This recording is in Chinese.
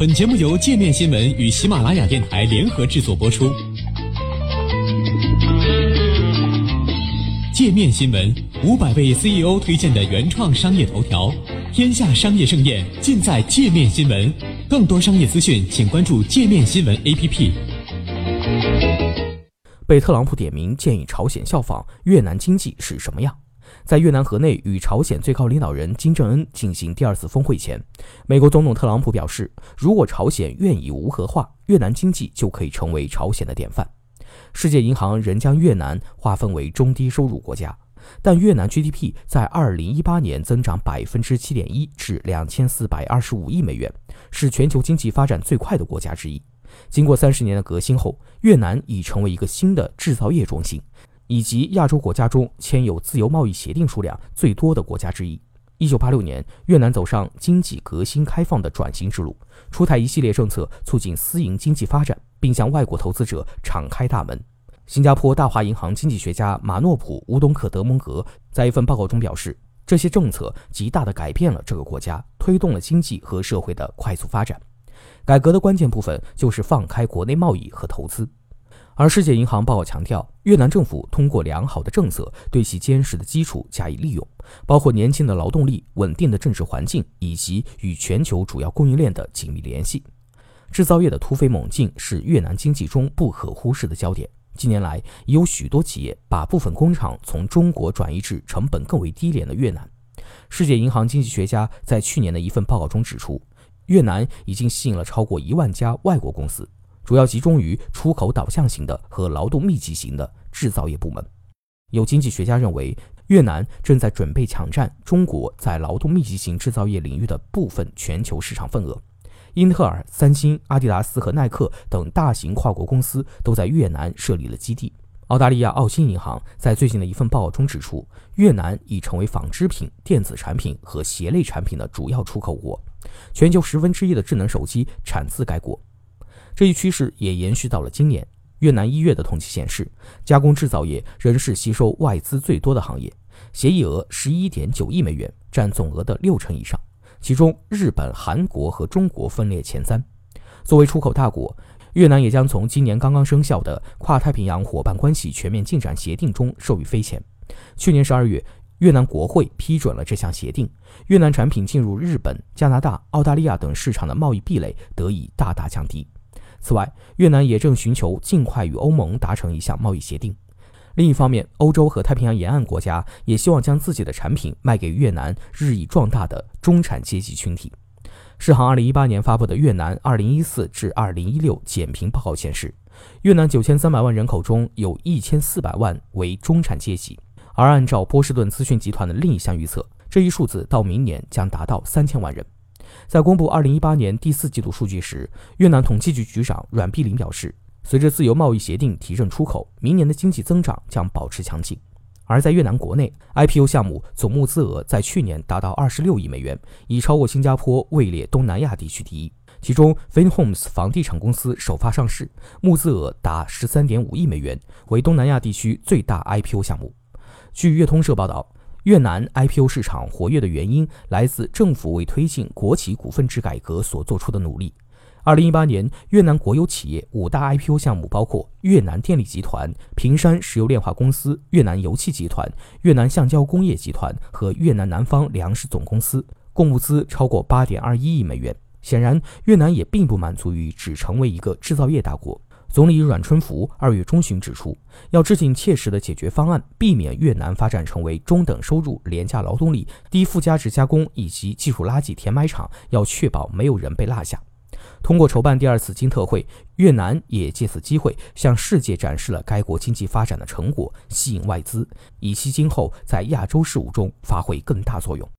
本节目由界面新闻与喜马拉雅电台联合制作播出。界面新闻五百位 CEO 推荐的原创商业头条，天下商业盛宴尽在界面新闻。更多商业资讯，请关注界面新闻 APP。被特朗普点名建议朝鲜效仿越南经济是什么样？在越南河内与朝鲜最高领导人金正恩进行第二次峰会前，美国总统特朗普表示，如果朝鲜愿意无核化，越南经济就可以成为朝鲜的典范。世界银行仍将越南划分为中低收入国家，但越南 GDP 在2018年增长百分之七点一，至两千四百二十五亿美元，是全球经济发展最快的国家之一。经过三十年的革新后，越南已成为一个新的制造业中心。以及亚洲国家中签有自由贸易协定数量最多的国家之一。一九八六年，越南走上经济革新开放的转型之路，出台一系列政策促进私营经济发展，并向外国投资者敞开大门。新加坡大华银行经济学家马诺普·乌东克·德蒙格在一份报告中表示，这些政策极大地改变了这个国家，推动了经济和社会的快速发展。改革的关键部分就是放开国内贸易和投资。而世界银行报告强调，越南政府通过良好的政策对其坚实的基础加以利用，包括年轻的劳动力、稳定的政治环境以及与全球主要供应链的紧密联系。制造业的突飞猛进是越南经济中不可忽视的焦点。近年来，已有许多企业把部分工厂从中国转移至成本更为低廉的越南。世界银行经济学家在去年的一份报告中指出，越南已经吸引了超过一万家外国公司。主要集中于出口导向型的和劳动密集型的制造业部门。有经济学家认为，越南正在准备抢占中国在劳动密集型制造业领域的部分全球市场份额。英特尔、三星、阿迪达斯和耐克等大型跨国公司都在越南设立了基地。澳大利亚澳新银行在最近的一份报告中指出，越南已成为纺织品、电子产品和鞋类产品的主要出口国，全球十分之一的智能手机产自该国。这一趋势也延续到了今年。越南一月的统计显示，加工制造业仍是吸收外资最多的行业，协议额十一点九亿美元，占总额的六成以上。其中，日本、韩国和中国分列前三。作为出口大国，越南也将从今年刚刚生效的跨太平洋伙伴关系全面进展协定中受益匪浅。去年十二月，越南国会批准了这项协定，越南产品进入日本、加拿大、澳大利亚等市场的贸易壁垒得以大大降低。此外，越南也正寻求尽快与欧盟达成一项贸易协定。另一方面，欧洲和太平洋沿岸国家也希望将自己的产品卖给越南日益壮大的中产阶级群体。世行2018年发布的越南2014至2016减贫报告显示，越南9300万人口中有一千四百万为中产阶级，而按照波士顿资讯集团的另一项预测，这一数字到明年将达到三千万人。在公布2018年第四季度数据时，越南统计局局长阮碧玲表示，随着自由贸易协定提振出口，明年的经济增长将保持强劲。而在越南国内，IPO 项目总募资额在去年达到26亿美元，已超过新加坡，位列东南亚地区第一。其中，FinHomes 房地产公司首发上市，募资额达13.5亿美元，为东南亚地区最大 IPO 项目。据越通社报道。越南 IPO 市场活跃的原因来自政府为推进国企股份制改革所做出的努力。二零一八年，越南国有企业五大 IPO 项目包括越南电力集团、平山石油炼化公司、越南油气集团、越南橡胶工业集团和越南南方粮食总公司，共募资超过八点二一亿美元。显然，越南也并不满足于只成为一个制造业大国。总理阮春福二月中旬指出，要制定切实的解决方案，避免越南发展成为中等收入廉价劳动力、低附加值加工以及技术垃圾填埋场，要确保没有人被落下。通过筹办第二次金特会，越南也借此机会向世界展示了该国经济发展的成果，吸引外资，以期今后在亚洲事务中发挥更大作用。